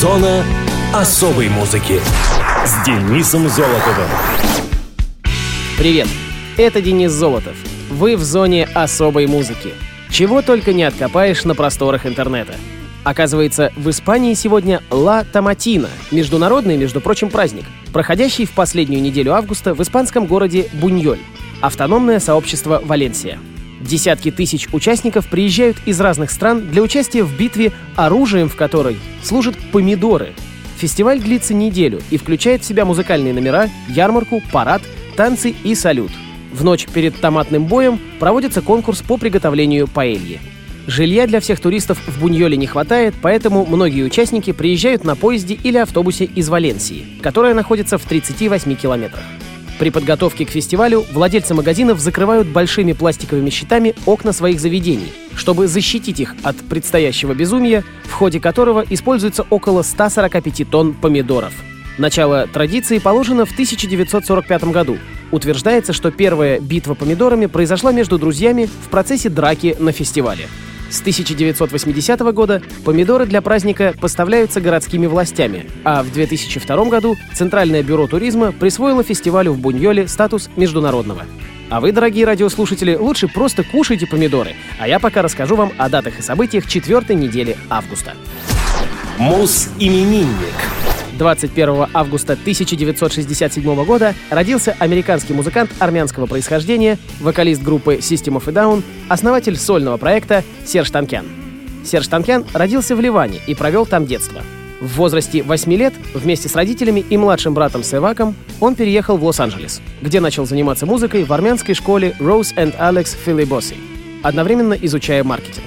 Зона особой музыки с Денисом Золотовым. Привет, это Денис Золотов. Вы в зоне особой музыки. Чего только не откопаешь на просторах интернета. Оказывается, в Испании сегодня Ла Томатина, международный, между прочим, праздник, проходящий в последнюю неделю августа в испанском городе Буньоль, автономное сообщество Валенсия. Десятки тысяч участников приезжают из разных стран для участия в битве, оружием в которой служат помидоры. Фестиваль длится неделю и включает в себя музыкальные номера, ярмарку, парад, танцы и салют. В ночь перед томатным боем проводится конкурс по приготовлению паэльи. Жилья для всех туристов в Буньоле не хватает, поэтому многие участники приезжают на поезде или автобусе из Валенсии, которая находится в 38 километрах. При подготовке к фестивалю владельцы магазинов закрывают большими пластиковыми щитами окна своих заведений, чтобы защитить их от предстоящего безумия, в ходе которого используется около 145 тонн помидоров. Начало традиции положено в 1945 году. Утверждается, что первая битва помидорами произошла между друзьями в процессе драки на фестивале. С 1980 года помидоры для праздника поставляются городскими властями, а в 2002 году Центральное бюро туризма присвоило фестивалю в Буньоле статус международного. А вы, дорогие радиослушатели, лучше просто кушайте помидоры, а я пока расскажу вам о датах и событиях четвертой недели августа. Мус-именинник. 21 августа 1967 года родился американский музыкант армянского происхождения, вокалист группы System of a Down, основатель сольного проекта Серж Танкян. Серж Танкян родился в Ливане и провел там детство. В возрасте 8 лет вместе с родителями и младшим братом Севаком он переехал в Лос-Анджелес, где начал заниматься музыкой в армянской школе Rose and Alex Philibossi, одновременно изучая маркетинг.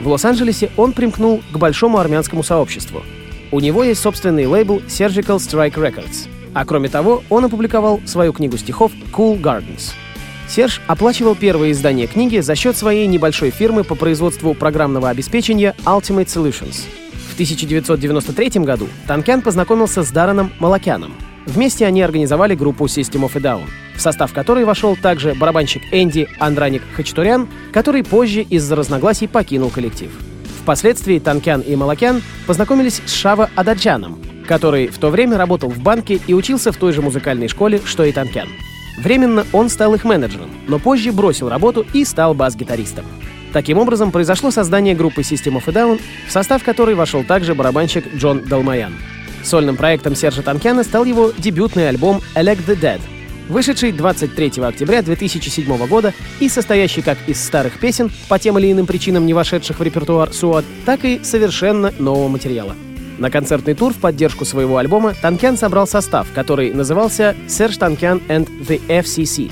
В Лос-Анджелесе он примкнул к большому армянскому сообществу — у него есть собственный лейбл Surgical Strike Records. А кроме того, он опубликовал свою книгу стихов Cool Gardens. Серж оплачивал первое издание книги за счет своей небольшой фирмы по производству программного обеспечения Ultimate Solutions. В 1993 году Танкян познакомился с Дараном Малакяном. Вместе они организовали группу System of a Down, в состав которой вошел также барабанщик Энди Андраник Хачатурян, который позже из-за разногласий покинул коллектив. Впоследствии Танкян и Малакян познакомились с Шава Ададжаном, который в то время работал в банке и учился в той же музыкальной школе, что и Танкян. Временно он стал их менеджером, но позже бросил работу и стал бас-гитаристом. Таким образом, произошло создание группы System of a Down, в состав которой вошел также барабанщик Джон Далмаян. Сольным проектом Сержа Танкяна стал его дебютный альбом «Elect the Dead», вышедший 23 октября 2007 года и состоящий как из старых песен, по тем или иным причинам не вошедших в репертуар Суат, так и совершенно нового материала. На концертный тур в поддержку своего альбома Танкян собрал состав, который назывался «Серж Танкян and the FCC».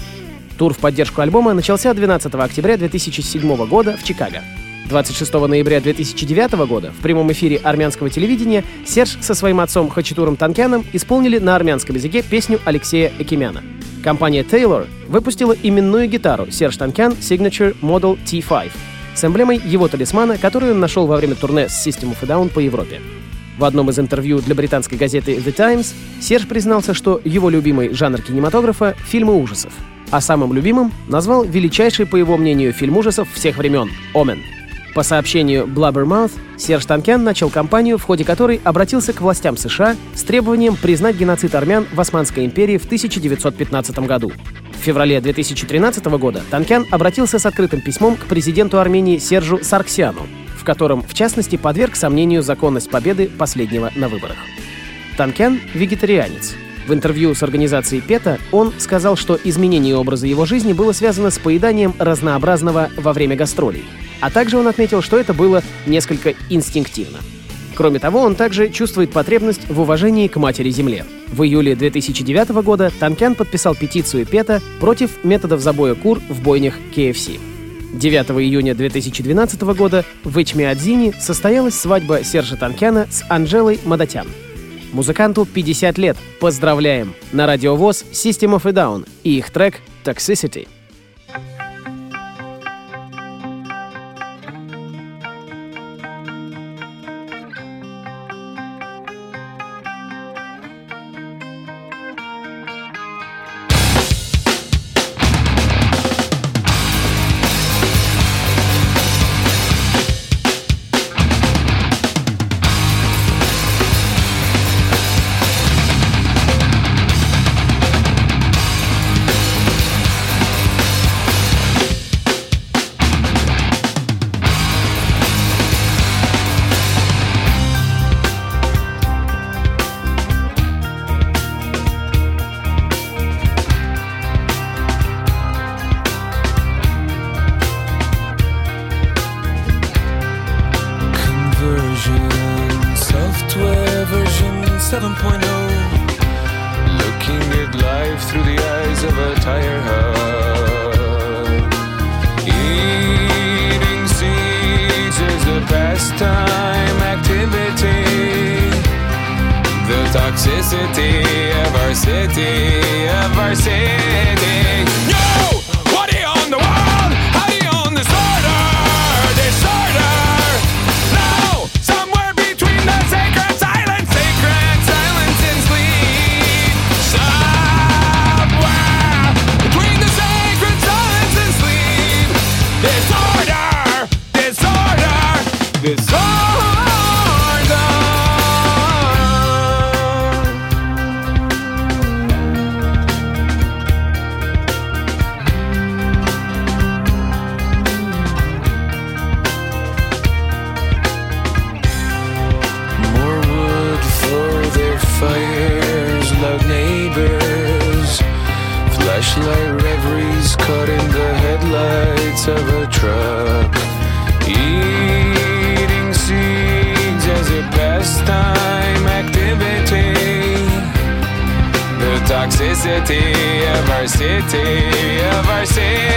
Тур в поддержку альбома начался 12 октября 2007 года в Чикаго. 26 ноября 2009 года в прямом эфире армянского телевидения Серж со своим отцом Хачатуром Танкяном исполнили на армянском языке песню Алексея Экимяна. Компания Taylor выпустила именную гитару Serge Tankian Signature Model T5 с эмблемой его талисмана, который он нашел во время турне с System of a Down по Европе. В одном из интервью для британской газеты The Times Серж признался, что его любимый жанр кинематографа — фильмы ужасов, а самым любимым назвал величайший, по его мнению, фильм ужасов всех времен — «Омен». По сообщению Blabbermouth, Серж Танкян начал кампанию, в ходе которой обратился к властям США с требованием признать геноцид армян в Османской империи в 1915 году. В феврале 2013 года Танкян обратился с открытым письмом к президенту Армении Сержу Сарксяну, в котором, в частности, подверг сомнению законность победы последнего на выборах. Танкян — вегетарианец. В интервью с организацией ПЕТА он сказал, что изменение образа его жизни было связано с поеданием разнообразного во время гастролей — а также он отметил, что это было несколько инстинктивно. Кроме того, он также чувствует потребность в уважении к матери-земле. В июле 2009 года Танкян подписал петицию ПЕТА против методов забоя кур в бойнях KFC. 9 июня 2012 года в Ичмиадзине состоялась свадьба Сержа Танкяна с Анжелой Мадатян. Музыканту 50 лет. Поздравляем! На радиовоз System of a Down и их трек «Toxicity». Pastime activity. The toxicity of our city, of our city. Toxicity of our city, of our city.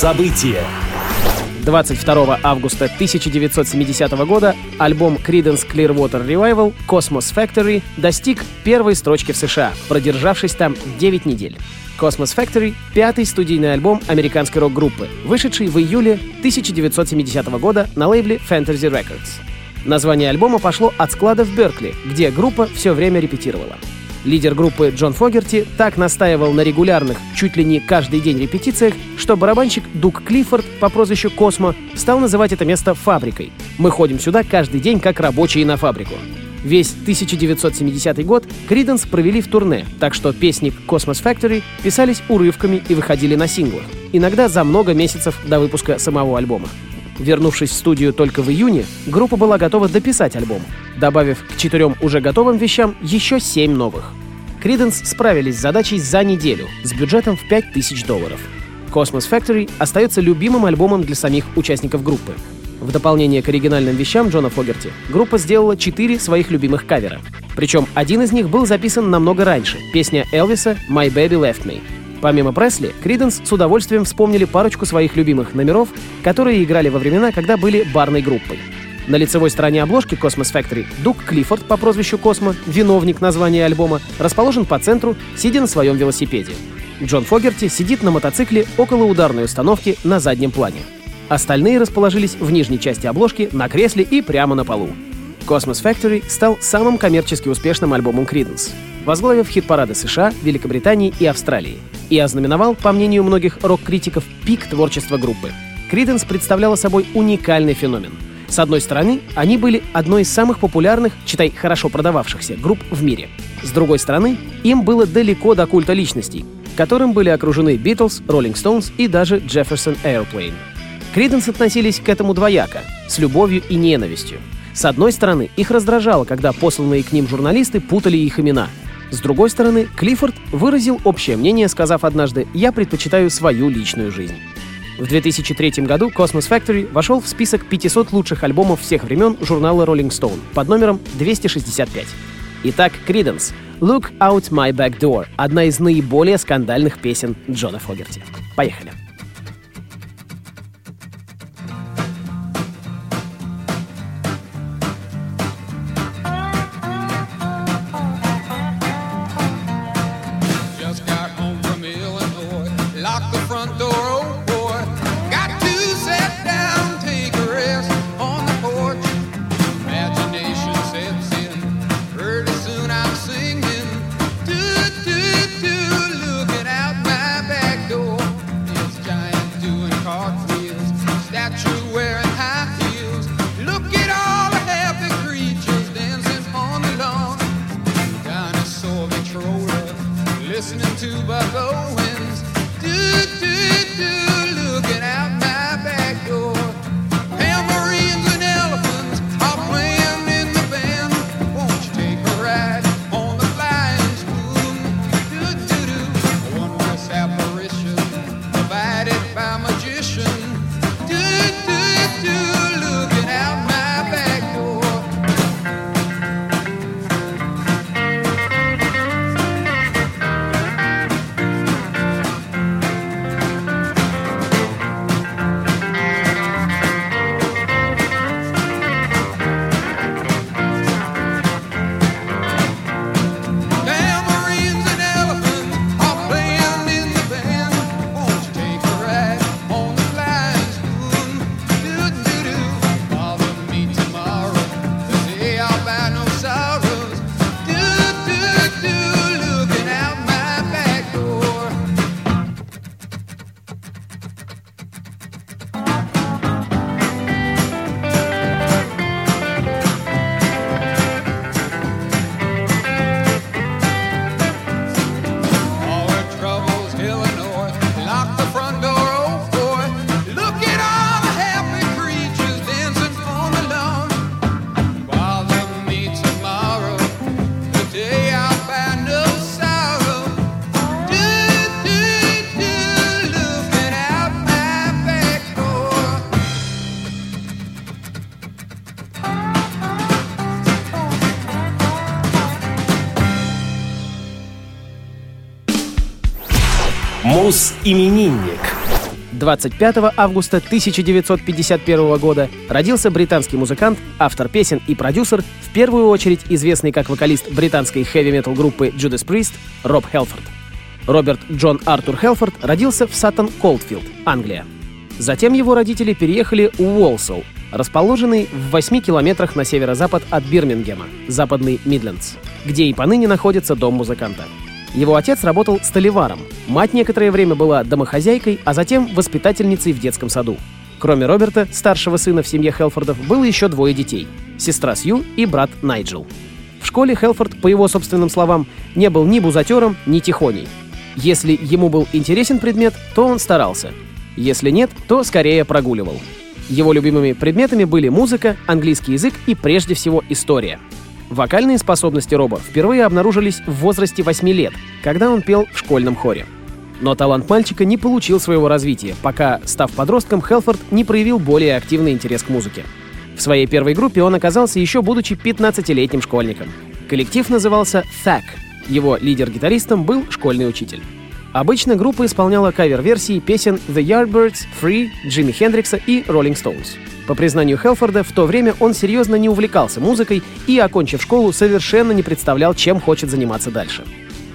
Муз-события. 22 августа 1970 года альбом Creedence Clearwater Revival Cosmos Factory достиг первой строчки в США, продержавшись там 9 недель. Cosmos Factory — пятый студийный альбом американской рок-группы, вышедший в июле 1970 года на лейбле Fantasy Records. Название альбома пошло от склада в Беркли, где группа все время репетировала. Лидер группы Джон Фогерти так настаивал на регулярных, чуть ли не каждый день репетициях, что барабанщик Дук Клиффорд по прозвищу Космо стал называть это место фабрикой. Мы ходим сюда каждый день как рабочие на фабрику. Весь 1970 год Криденс провели в турне, так что песни Cosmos Factory писались урывками и выходили на синглах, иногда за много месяцев до выпуска самого альбома. Вернувшись в студию только в июне, группа была готова дописать альбом, добавив к четырем уже готовым вещам еще семь новых. Криденс справились с задачей за неделю с бюджетом в 5000 долларов. Cosmos Factory остается любимым альбомом для самих участников группы. В дополнение к оригинальным вещам Джона Фогерти, группа сделала четыре своих любимых кавера. Причем один из них был записан намного раньше — песня Элвиса «My Baby Left Me». Помимо Пресли, Криденс с удовольствием вспомнили парочку своих любимых номеров, которые играли во времена, когда были барной группой. На лицевой стороне обложки Cosmos Factory Дук Клиффорд по прозвищу Космо, виновник названия альбома, расположен по центру, сидя на своем велосипеде. Джон Фогерти сидит на мотоцикле около ударной установки на заднем плане. Остальные расположились в нижней части обложки, на кресле и прямо на полу. Cosmos Factory стал самым коммерчески успешным альбомом Creedence, возглавив хит-парады США, Великобритании и Австралии, и ознаменовал, по мнению многих рок-критиков, пик творчества группы. Creedence представляла собой уникальный феномен. С одной стороны, они были одной из самых популярных, читай, хорошо продававшихся групп в мире. С другой стороны, им было далеко до культа личностей, которым были окружены Beatles, Rolling Stones и даже Jefferson Airplane. Криденс относились к этому двояко, с любовью и ненавистью. С одной стороны, их раздражало, когда посланные к ним журналисты путали их имена. С другой стороны, Клиффорд выразил общее мнение, сказав однажды «Я предпочитаю свою личную жизнь». В 2003 году Cosmos Factory вошел в список 500 лучших альбомов всех времен журнала Rolling Stone под номером 265. Итак, Creedence «Look Out My Back Door» — одна из наиболее скандальных песен Джона Фогерти. Поехали. Мус-именинник. 25 августа 1951 года родился британский музыкант, автор песен и продюсер, в первую очередь известный как вокалист британской хэви-метал группы Judas Priest Роб Хелфорд. Роберт Джон Артур Хелфорд родился в Саттон-Колдфилд, Англия. Затем его родители переехали в Уолсоу, расположенный в 8 километрах на северо-запад от Бирмингема, западный Мидлендс, где и поныне находится дом музыканта. Его отец работал столеваром, мать некоторое время была домохозяйкой, а затем воспитательницей в детском саду. Кроме Роберта, старшего сына в семье Хелфордов, было еще двое детей — сестра Сью и брат Найджел. В школе Хелфорд, по его собственным словам, не был ни бузатером, ни тихоней. Если ему был интересен предмет, то он старался. Если нет, то скорее прогуливал. Его любимыми предметами были музыка, английский язык и прежде всего история. Вокальные способности Роба впервые обнаружились в возрасте 8 лет, когда он пел в школьном хоре. Но талант мальчика не получил своего развития, пока, став подростком, Хелфорд не проявил более активный интерес к музыке. В своей первой группе он оказался еще будучи 15-летним школьником. Коллектив назывался «Thack». Его лидер-гитаристом был школьный учитель. Обычно группа исполняла кавер-версии песен The Yardbirds, Free, Джимми Хендрикса и Rolling Stones. По признанию Хелфорда, в то время он серьезно не увлекался музыкой и, окончив школу, совершенно не представлял, чем хочет заниматься дальше.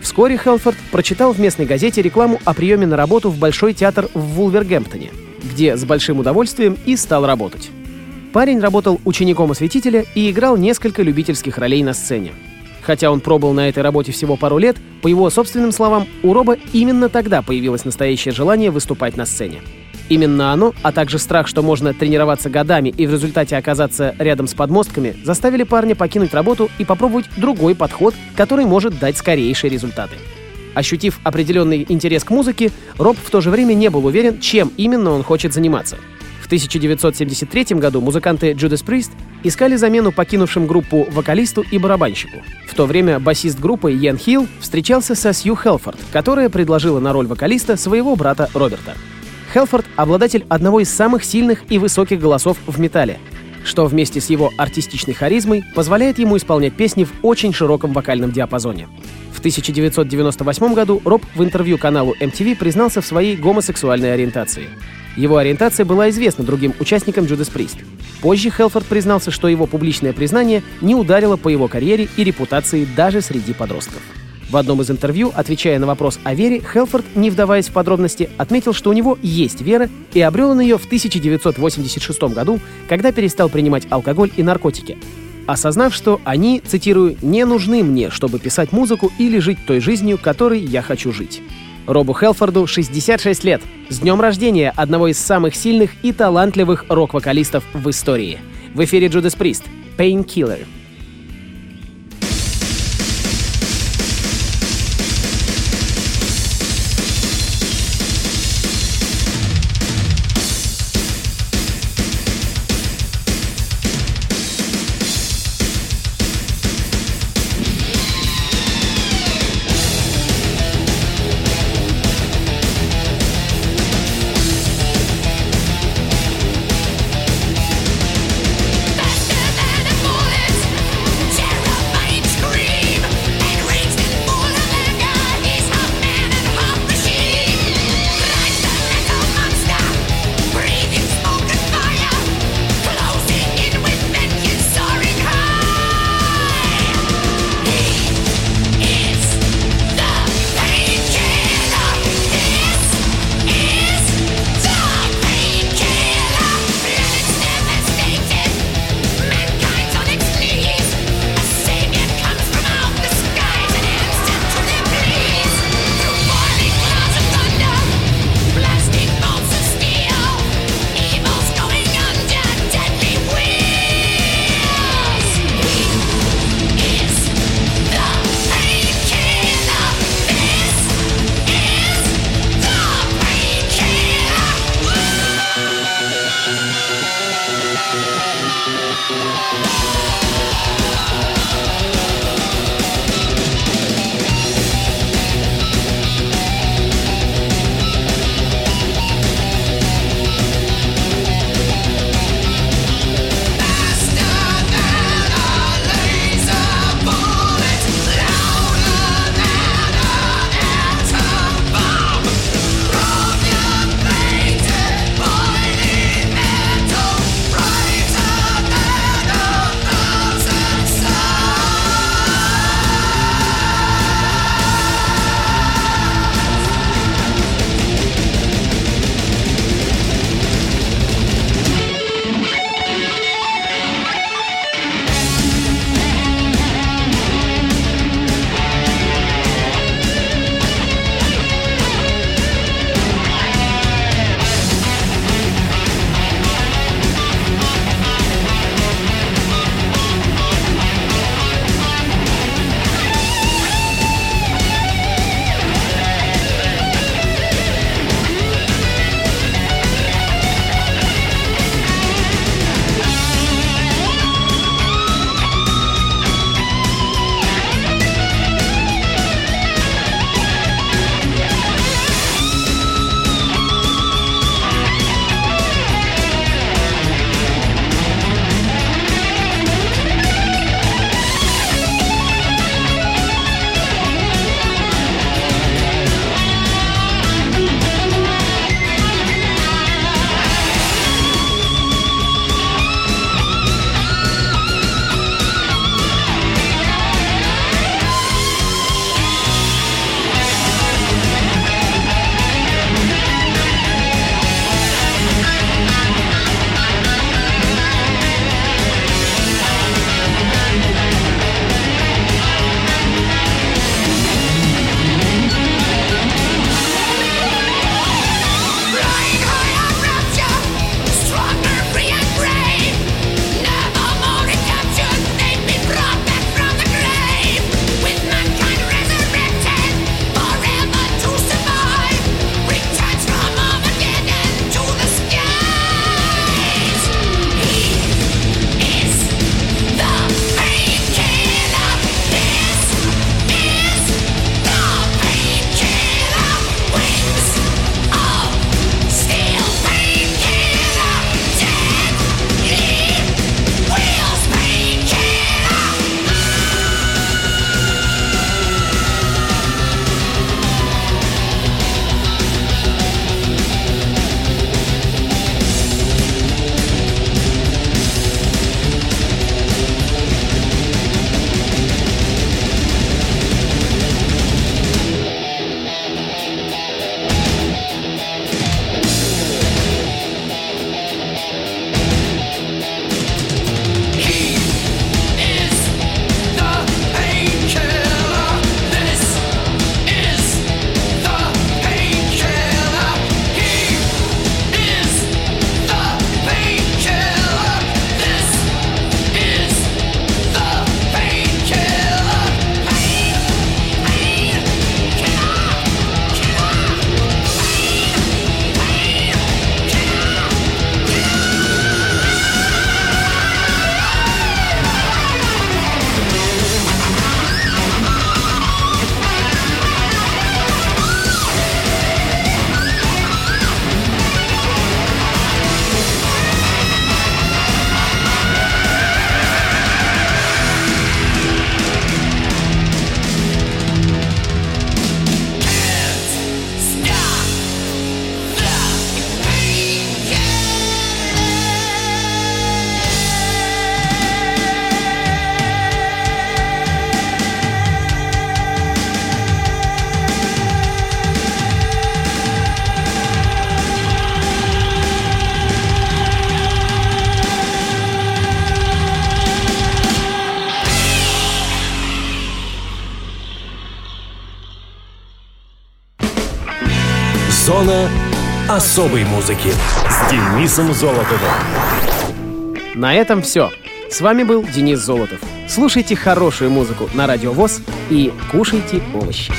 Вскоре Хелфорд прочитал в местной газете рекламу о приеме на работу в Большой театр в Вулвергемптоне, где с большим удовольствием и стал работать. Парень работал учеником осветителя и играл несколько любительских ролей на сцене. Хотя он пробыл на этой работе всего пару лет, по его собственным словам, у Роба именно тогда появилось настоящее желание выступать на сцене. Именно оно, а также страх, что можно тренироваться годами и в результате оказаться рядом с подмостками, заставили парня покинуть работу и попробовать другой подход, который может дать скорейшие результаты. Ощутив определенный интерес к музыке, Роб в то же время не был уверен, чем именно он хочет заниматься. В 1973 году музыканты Judas Priest искали замену покинувшим группу вокалисту и барабанщику. В то время басист группы Йен Хилл встречался со Сью Хелфорд, которая предложила на роль вокалиста своего брата Роберта. Хелфорд — обладатель одного из самых сильных и высоких голосов в металле, что вместе с его артистичной харизмой позволяет ему исполнять песни в очень широком вокальном диапазоне. В 1998 году Роб в интервью каналу MTV признался в своей гомосексуальной ориентации. Его ориентация была известна другим участникам Judas Priest. Позже Хелфорд признался, что его публичное признание не ударило по его карьере и репутации даже среди подростков. В одном из интервью, отвечая на вопрос о вере, Хелфорд, не вдаваясь в подробности, отметил, что у него есть вера, и обрел он ее в 1986 году, когда перестал принимать алкоголь и наркотики. Осознав, что они, цитирую, «не нужны мне, чтобы писать музыку или жить той жизнью, которой я хочу жить». Робу Хелфорду 66 лет. С днем рождения одного из самых сильных и талантливых рок-вокалистов в истории. В эфире Judas Priest. Painkiller. Особой музыки с Денисом Золотовым. На этом все. С вами был Денис Золотов. Слушайте хорошую музыку на Радио ВОЗ и кушайте овощи.